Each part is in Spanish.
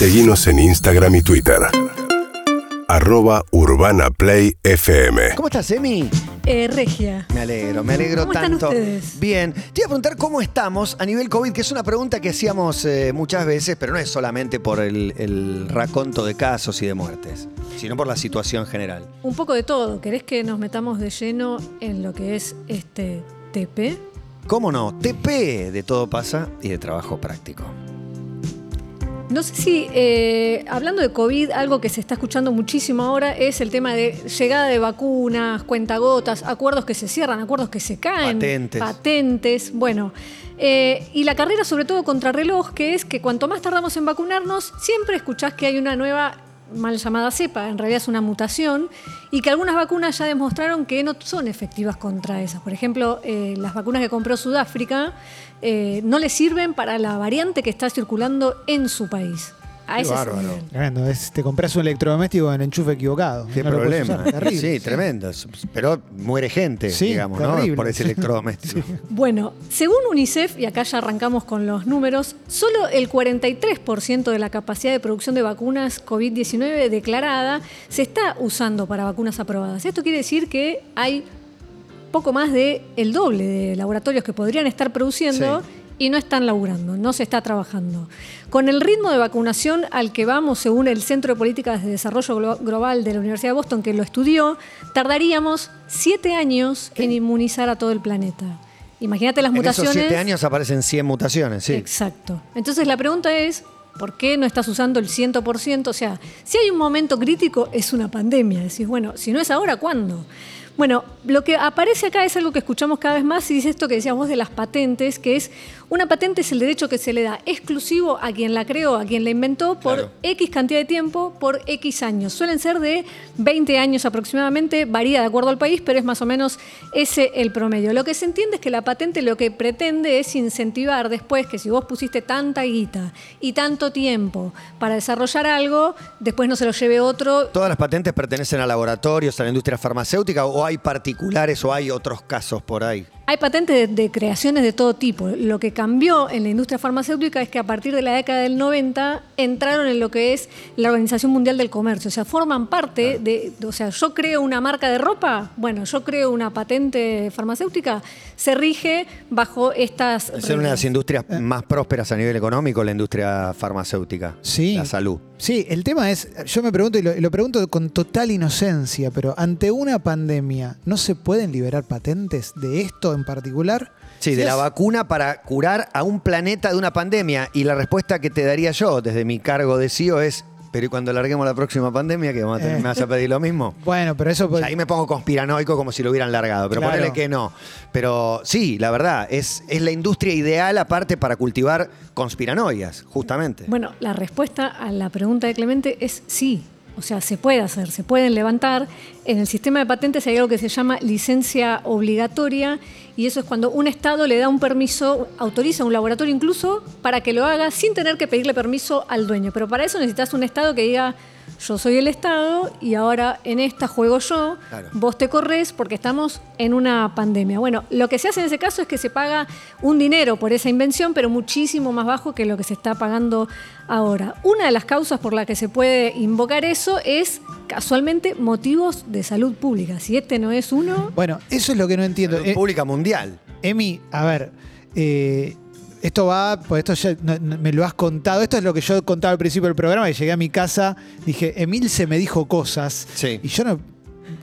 Seguimos en Instagram y Twitter. Arroba Urbana Play FM. ¿Cómo estás, Emi? Eh, Regia. Me alegro, me alegro ¿Cómo están tanto. ustedes? Bien, te iba a preguntar cómo estamos a nivel COVID, que es una pregunta que hacíamos eh, muchas veces, pero no es solamente por el, el raconto de casos y de muertes, sino por la situación general. Un poco de todo. ¿Querés que nos metamos de lleno en lo que es este TP? ¿Cómo no? TP de todo pasa y de trabajo práctico. No sé si, eh, hablando de COVID, algo que se está escuchando muchísimo ahora es el tema de llegada de vacunas, cuentagotas, acuerdos que se cierran, acuerdos que se caen. Patentes. Patentes. Bueno. eh, y la carrera, sobre todo contrarreloj, que es que cuanto más tardamos en vacunarnos, siempre escuchás que hay una nueva mal llamada cepa, en realidad es una mutación, y que algunas vacunas ya demostraron que no son efectivas contra esas. Por ejemplo, eh, las vacunas que compró Sudáfrica eh, no le sirven para la variante que está circulando en su país. A Qué ese es el bárbaro. nivel. Tremendo, es, te compras un electrodoméstico en enchufe equivocado. Qué No problema. Sí, tremendo. Pero muere gente, Sí, digamos, ¿no? Por ese electrodoméstico. Bueno, según UNICEF, y acá ya arrancamos con los números, solo el 43% de la capacidad de producción de vacunas COVID-19 declarada se está usando para vacunas aprobadas. Esto quiere decir que hay poco más de el doble de laboratorios que podrían estar produciendo Sí. Y no están laburando, no se está trabajando. Con el ritmo de vacunación al que vamos, según el Centro de Políticas de Desarrollo Glo- Global de la Universidad de Boston, que lo estudió, tardaríamos siete años en inmunizar a todo el planeta. Imagínate las En mutaciones. esos siete años aparecen 100 mutaciones, sí. Exacto. Entonces la pregunta es, ¿por qué no estás usando el 100%? O sea, si hay un momento crítico, es una pandemia. Decís, bueno, si no es ahora, ¿cuándo? Bueno, lo que aparece acá es algo que escuchamos cada vez más y es esto que decías vos de las patentes, que es una patente es el derecho que se le da exclusivo a quien la creó, a quien la inventó por Claro. X cantidad de tiempo, por X años. Suelen ser de 20 años aproximadamente, varía de acuerdo al país, pero es más o menos ese el promedio. Lo que se entiende es que la patente lo que pretende es incentivar después que si vos pusiste tanta guita y tanto tiempo para desarrollar algo, después no se lo lleve otro ¿Todas las patentes pertenecen a laboratorios, a la industria farmacéutica o hay particulares o hay otros casos por ahí? Hay patentes de, de creaciones de todo tipo. Lo que cambió en la industria farmacéutica es que a partir de la década del 90 entraron en lo que es la Organización Mundial del Comercio. O sea, forman parte de, o sea, yo creo una marca de ropa, bueno, yo creo una patente farmacéutica, se rige bajo estas... Es una de las industrias más prósperas a nivel económico, la industria farmacéutica. Sí. La salud. Sí, el tema es, yo me pregunto y lo, y lo pregunto con total inocencia, pero ante una pandemia, ¿no se pueden liberar patentes de esto en particular? Sí, de la vacuna para curar a un planeta de una pandemia. Y la respuesta que te daría yo desde mi cargo de CEO es, pero ¿y cuando larguemos la próxima pandemia, que vamos a tener- Eh. me vas a pedir lo mismo? Bueno, pero eso... O sea, ahí me pongo conspiranoico como si lo hubieran largado, pero Claro. ponele que no. Pero sí, la verdad, es, es la industria ideal aparte para cultivar conspiranoias, justamente. Bueno, la respuesta a la pregunta de Clemente es sí. O sea, se puede hacer, se pueden levantar. En el sistema de patentes hay algo que se llama licencia obligatoria y eso es cuando un Estado le da un permiso, autoriza un laboratorio incluso para que lo haga sin tener que pedirle permiso al dueño. Pero para eso necesitas un Estado que diga, yo soy el Estado y ahora en esta juego yo, Claro. vos te corres porque estamos en una pandemia. Bueno, lo que se hace en ese caso es que se paga un dinero por esa invención, pero muchísimo más bajo que lo que se está pagando ahora. Una de las causas por la que se puede invocar eso es casualmente motivos de salud pública. Si este no es uno, Bueno, eso es lo que no entiendo. Salud Eh, pública mundial. Emi, a ver, eh, esto va, pues esto ya no- no- me lo has contado, esto es lo que yo contaba al principio del programa, que llegué a mi casa, dije, Emil se me dijo cosas, Sí. y yo no,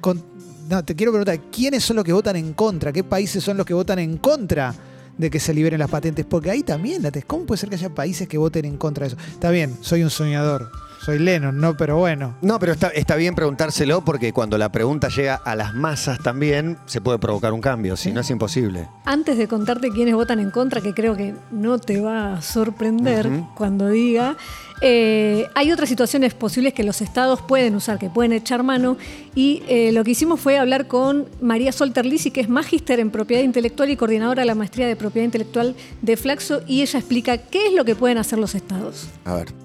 con- no, te quiero preguntar, ¿quiénes son los que votan en contra? ¿Qué países son los que votan en contra de que se liberen las patentes? Porque ahí también, ¿cómo puede ser que haya países que voten en contra de eso? Está bien, soy un soñador, soy Lennon, ¿no? Pero bueno. No, pero está, está bien preguntárselo porque cuando la pregunta llega a las masas también se puede provocar un cambio, si no es imposible. antes de contarte quiénes votan en contra, que creo que no te va a sorprender cuando diga, eh, hay otras situaciones posibles que los estados pueden usar, que pueden echar mano. Y eh, lo que hicimos fue hablar con María Solterlisi, que es magíster en propiedad intelectual y coordinadora de la maestría de propiedad intelectual de Flaxo, y ella explica qué es lo que pueden hacer los estados. A ver.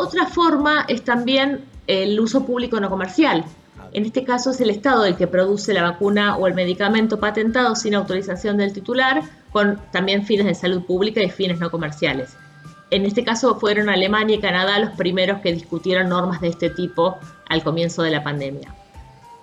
Otra forma es también el uso público no comercial. En este caso es el Estado el que produce la vacuna o el medicamento patentado sin autorización del titular, con también fines de salud pública y fines no comerciales. En este caso fueron Alemania y Canadá los primeros que discutieron normas de este tipo al comienzo de la pandemia.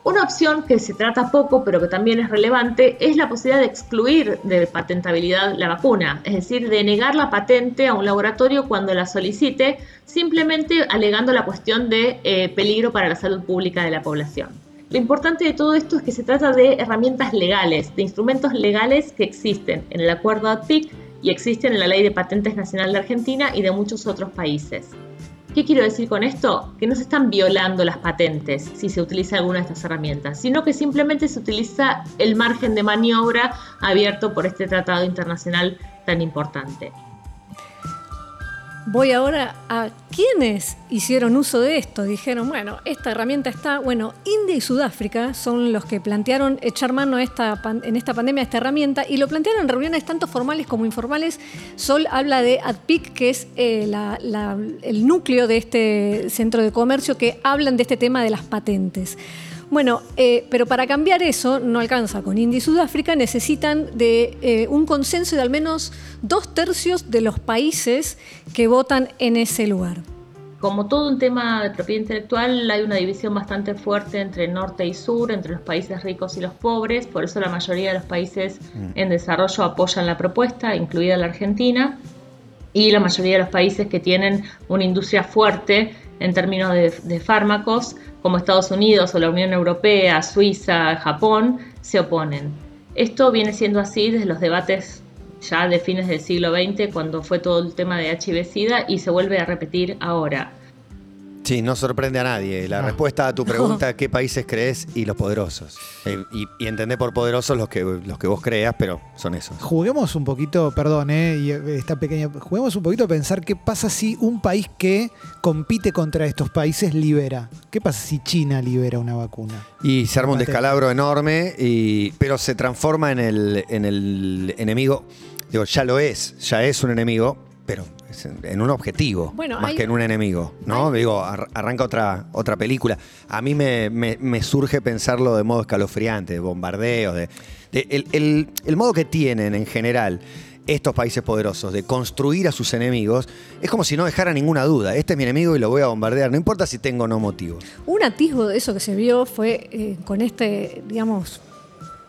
Una opción que se trata poco, pero que también es relevante, es la posibilidad de excluir de patentabilidad la vacuna, es decir, de negar la patente a un laboratorio cuando la solicite, simplemente alegando la cuestión de eh, peligro para la salud pública de la población. Lo importante de todo esto es que se trata de herramientas legales, de instrumentos legales que existen en el acuerdo ADPIC y existen en la Ley de Patentes Nacional de Argentina y de muchos otros países. ¿Qué quiero decir con esto? Que no se están violando las patentes si se utiliza alguna de estas herramientas, sino que simplemente se utiliza el margen de maniobra abierto por este tratado internacional tan importante. Voy ahora a quienes hicieron uso de esto. Dijeron, bueno, esta herramienta está, bueno, India y Sudáfrica son los que plantearon echar mano esta, en esta pandemia a esta herramienta y lo plantearon en reuniones tanto formales como informales. Sol habla de ADPIC, que es eh, el núcleo de este centro de comercio que hablan de este tema de las patentes. Bueno, eh, pero para cambiar eso no alcanza con India y Sudáfrica, necesitan de eh, un consenso de al menos dos tercios de los países que votan en ese lugar. Como todo un tema de propiedad intelectual, hay una división bastante fuerte entre norte y sur, entre los países ricos y los pobres, por eso la mayoría de los países mm. en desarrollo apoyan la propuesta, incluida la Argentina, y la mayoría de los países que tienen una industria fuerte en términos de, fármacos, como Estados Unidos o la Unión Europea, Suiza, Japón, se oponen. Esto viene siendo así desde los debates ya de fines del siglo XX, cuando fue todo el tema de HIV-Sida, y se vuelve a repetir ahora. Sí, no sorprende a nadie. La respuesta a tu pregunta, ¿qué países crees? Y los poderosos. Eh, y, y entendé por poderosos los que, los que vos creas, pero son esos. Juguemos un poquito, perdón, eh, y esta pequeña, juguemos un poquito a pensar qué pasa si un país que compite contra estos países libera. ¿Qué pasa si China libera una vacuna? Y se arma un descalabro enorme, y, pero se transforma en el, en el enemigo. Digo, ya lo es, ya es un enemigo, pero en un objetivo, más que en un enemigo, ¿no? Digo, arranca otra, otra película. A mí me, surge pensarlo de modo escalofriante, de bombardeo, de, el, modo que tienen en general estos países poderosos de construir a sus enemigos es como si no dejara ninguna duda. Este es mi enemigo y lo voy a bombardear, no importa si tengo o no motivos. Un atisbo de eso que se vio fue eh, con este, digamos,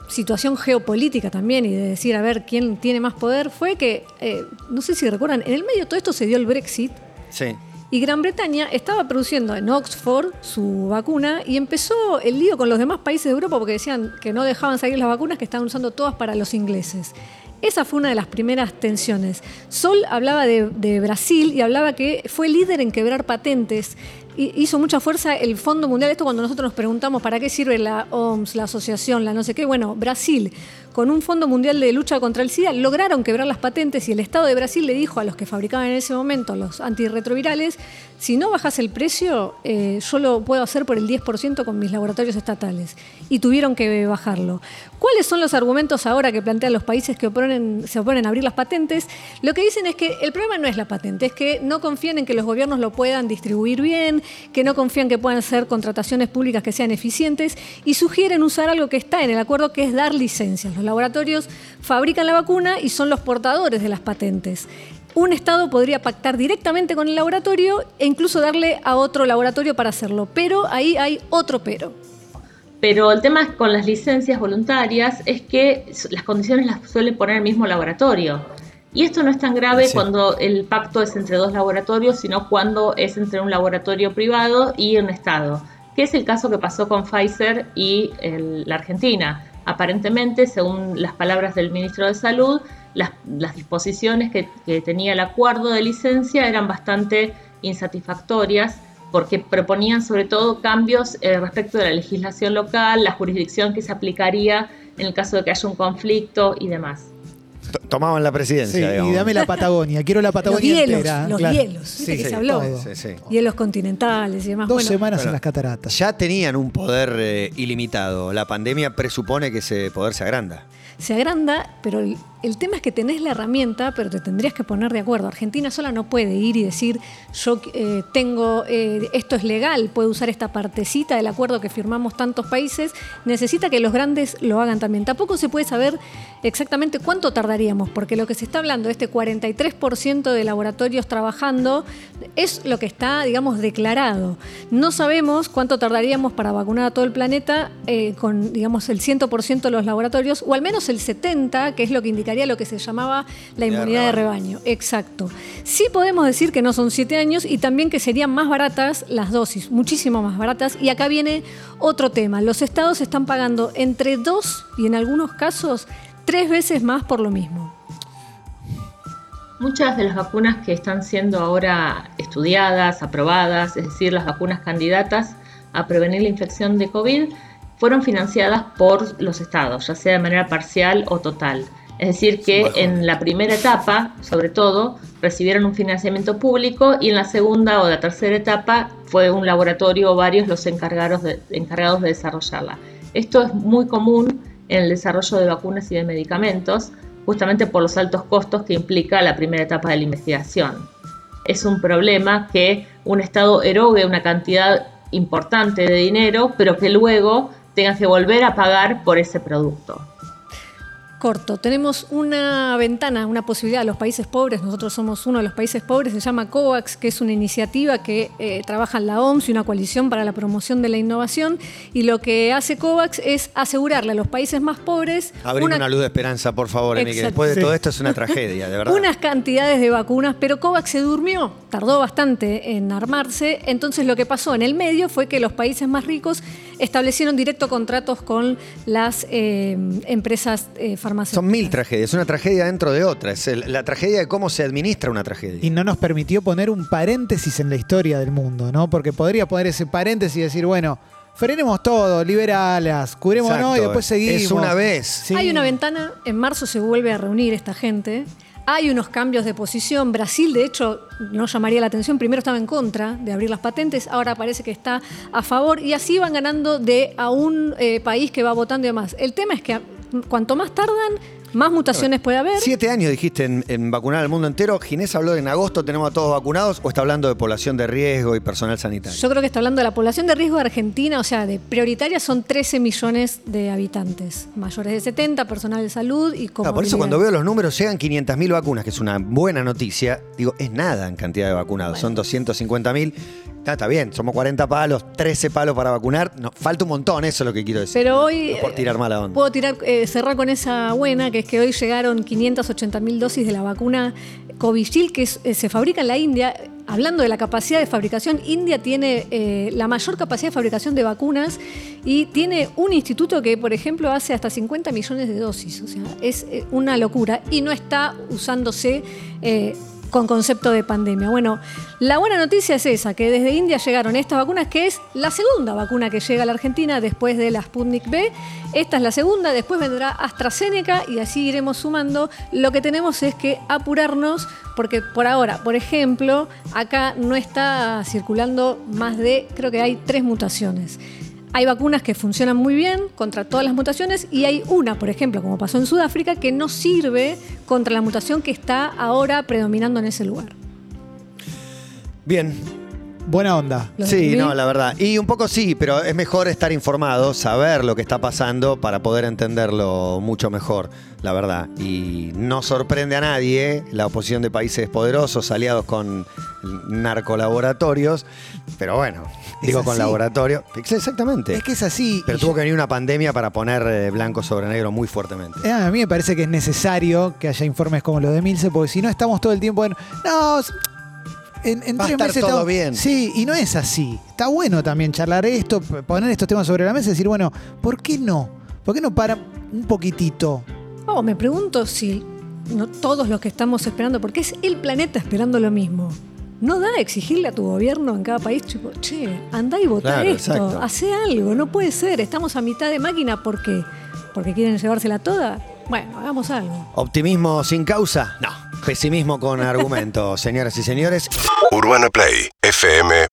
situación geopolítica también y de decir a ver quién tiene más poder fue que, eh, no sé si recuerdan, en el medio de todo esto se dio el Brexit. Sí. Y Gran Bretaña estaba produciendo en Oxford su vacuna y empezó el lío con los demás países de Europa porque decían que no dejaban salir las vacunas que estaban usando todas para los ingleses. Esa fue una de las primeras tensiones. Sol hablaba de, de Brasil y hablaba que fue líder en quebrar patentes hizo mucha fuerza el Fondo Mundial. Esto cuando nosotros nos preguntamos para qué sirve la OMS, la asociación, la no sé qué. Bueno, Brasil, con un Fondo Mundial de Lucha contra el SIDA, lograron quebrar las patentes y el Estado de Brasil le dijo a los que fabricaban en ese momento los antirretrovirales, si no bajas el precio, eh, yo lo puedo hacer por el 10% con mis laboratorios estatales. Y tuvieron que bajarlo. ¿Cuáles son los argumentos ahora que plantean los países que se oponen a abrir las patentes? Lo que dicen es que el problema no es la patente, es que no confían en que los gobiernos lo puedan distribuir bien, que no confían que puedan ser contrataciones públicas que sean eficientes y sugieren usar algo que está en el acuerdo que es dar licencias. Laboratorios fabrican la vacuna y son los portadores de las patentes. Un Estado podría pactar directamente con el laboratorio e incluso darle a otro laboratorio para hacerlo, pero ahí hay otro pero. Pero el tema con las licencias voluntarias es que las condiciones las suele poner el mismo laboratorio. Y esto no es tan grave cuando el pacto es entre dos laboratorios, sino cuando es entre un laboratorio privado y un Estado, que es el caso que pasó con Pfizer y la Argentina. Aparentemente, según las palabras del ministro de Salud, las, disposiciones que, tenía el acuerdo de licencia eran bastante insatisfactorias porque proponían sobre todo cambios eh, respecto de la legislación local, la jurisdicción que se aplicaría en el caso de que haya un conflicto y demás tomaban la presidencia. y dame la Patagonia, quiero la Patagonia los hielos, entera. Los hielos, sí, que se habló. Hielos continentales y demás. Dos semanas en las cataratas. Ya tenían un poder eh, ilimitado. La pandemia presupone que ese poder se agranda. Se agranda, pero El tema es que tenés la herramienta, pero te tendrías que poner de acuerdo. Argentina sola no puede ir y decir, yo eh, tengo, eh, esto es legal, puede usar esta partecita del acuerdo que firmamos tantos países. Necesita que los grandes lo hagan también. Tampoco se puede saber exactamente cuánto tardaríamos, porque lo que se está hablando, este 43% de laboratorios trabajando, es lo que está, digamos, declarado. No sabemos cuánto tardaríamos para vacunar a todo el planeta eh, con, digamos, el 100% de los laboratorios, o al menos el 70%, que es lo que indicaría lo que se llamaba la inmunidad de rebaño. Exacto. Sí podemos decir que no son 7 años y también que serían más baratas las dosis, muchísimo más baratas. Y acá viene otro tema. Los estados están pagando entre 2 y en algunos casos tres veces más por lo mismo. Muchas de las vacunas que están siendo ahora estudiadas, aprobadas, es decir, las vacunas candidatas a prevenir la infección de COVID, fueron financiadas por los estados, ya sea de manera parcial o total. Es decir, que en la primera etapa, sobre todo, recibieron un financiamiento público y en la segunda o la tercera etapa fue un laboratorio o varios los encargados de, encargados de desarrollarla. Esto es muy común en el desarrollo de vacunas y de medicamentos, justamente por los altos costos que implica la primera etapa de la investigación. Es un problema que un Estado erogue una cantidad importante de dinero, pero que luego tenga que volver a pagar por ese producto corto. Tenemos una ventana, una posibilidad a los países pobres. Nosotros somos uno de los países pobres. Se llama COVAX, que es una iniciativa que eh, trabaja en la OMS y una coalición para la promoción de la innovación. Y lo que hace COVAX es asegurarle a los países más pobres. Abrir una, luz de esperanza, por favor, Emi, después de todo esto es una tragedia, de verdad. Unas cantidades de vacunas, pero COVAX se durmió. Tardó bastante en armarse. Entonces, lo que pasó en el medio fue que los países más ricos establecieron directo contratos con las eh, empresas eh, son mil tragedias, una tragedia dentro de otra. Es la tragedia de cómo se administra una tragedia. Y no nos permitió poner un paréntesis en la historia del mundo, ¿no? Porque podría poner ese paréntesis y decir, bueno, frenemos todo, liberalas, curémonos y después seguimos. Es una vez. Hay una ventana, en marzo se vuelve a reunir esta gente. Hay unos cambios de posición. Brasil, de hecho, no llamaría la atención. Primero estaba en contra de abrir las patentes, ahora parece que está a favor. Y así van ganando de a un eh, país que va votando y demás. El tema es que cuanto más tardan, más mutaciones puede haber. Siete años dijiste en, vacunar al mundo entero. Ginés habló de en agosto tenemos a todos vacunados o está hablando de población de riesgo y personal sanitario. Yo creo que está hablando de la población de riesgo de Argentina, o sea, de prioritaria son 13 millones de habitantes, mayores de 70, personal de salud y como. por eso cuando veo los números llegan 500.000 vacunas, que es una buena noticia, digo, es nada en cantidad de vacunados, son 250.000 Está, bien, somos 40 palos, 13 palos para vacunar. No, falta un montón, eso es lo que quiero decir. Pero hoy. por tirar mala onda. Puedo tirar, eh, cerrar con esa buena, que es que hoy llegaron 580 mil dosis de la vacuna Covishield, que eh, se fabrica en la India. Hablando de la capacidad de fabricación, India tiene eh, la mayor capacidad de fabricación de vacunas y tiene un instituto que, por ejemplo, hace hasta 50 millones de dosis. O sea, es una locura y no está usándose con concepto de pandemia. Bueno, la buena noticia es esa, que desde India llegaron estas vacunas, que es la segunda vacuna que llega a la Argentina después de la Sputnik B. Esta es la segunda, después vendrá AstraZeneca y así iremos sumando. Lo que tenemos es que apurarnos porque por ahora, por ejemplo, acá no está circulando más de, creo que hay tres mutaciones. Hay vacunas que funcionan muy bien contra todas las mutaciones y hay una, por ejemplo, como pasó en Sudáfrica, que no sirve contra la mutación que está ahora predominando en ese lugar. Bien, Buena onda. Sí, no, la verdad. Y un poco sí, pero es mejor estar informado, saber lo que está pasando para poder entenderlo mucho mejor, la verdad. Y no sorprende a nadie la oposición de países poderosos aliados con narcolaboratorios, pero bueno, digo con laboratorio. Exactamente. Es que es así. Pero tuvo que venir una pandemia para poner eh, blanco sobre negro muy fuertemente. Eh, a mí me parece que es necesario que haya informes como los de Milce, porque si no estamos todo el tiempo en. No, en, Va a estar todo bien. Sí, y no es así. Está bueno también charlar esto, poner estos temas sobre la mesa y decir, bueno, ¿por qué no? ¿Por qué no para un poquitito? Oh, me pregunto si no todos los que estamos esperando, porque es el planeta esperando lo mismo. No da exigirle a tu gobierno en cada país, tipo, che, anda y vota esto, hace algo, no puede ser, estamos a mitad de máquina, ¿por qué? ¿Porque quieren llevársela toda? Bueno, hagamos algo. ¿Optimismo sin causa? No. Pesimismo con argumento, señoras y señores. Urbana Play, FM.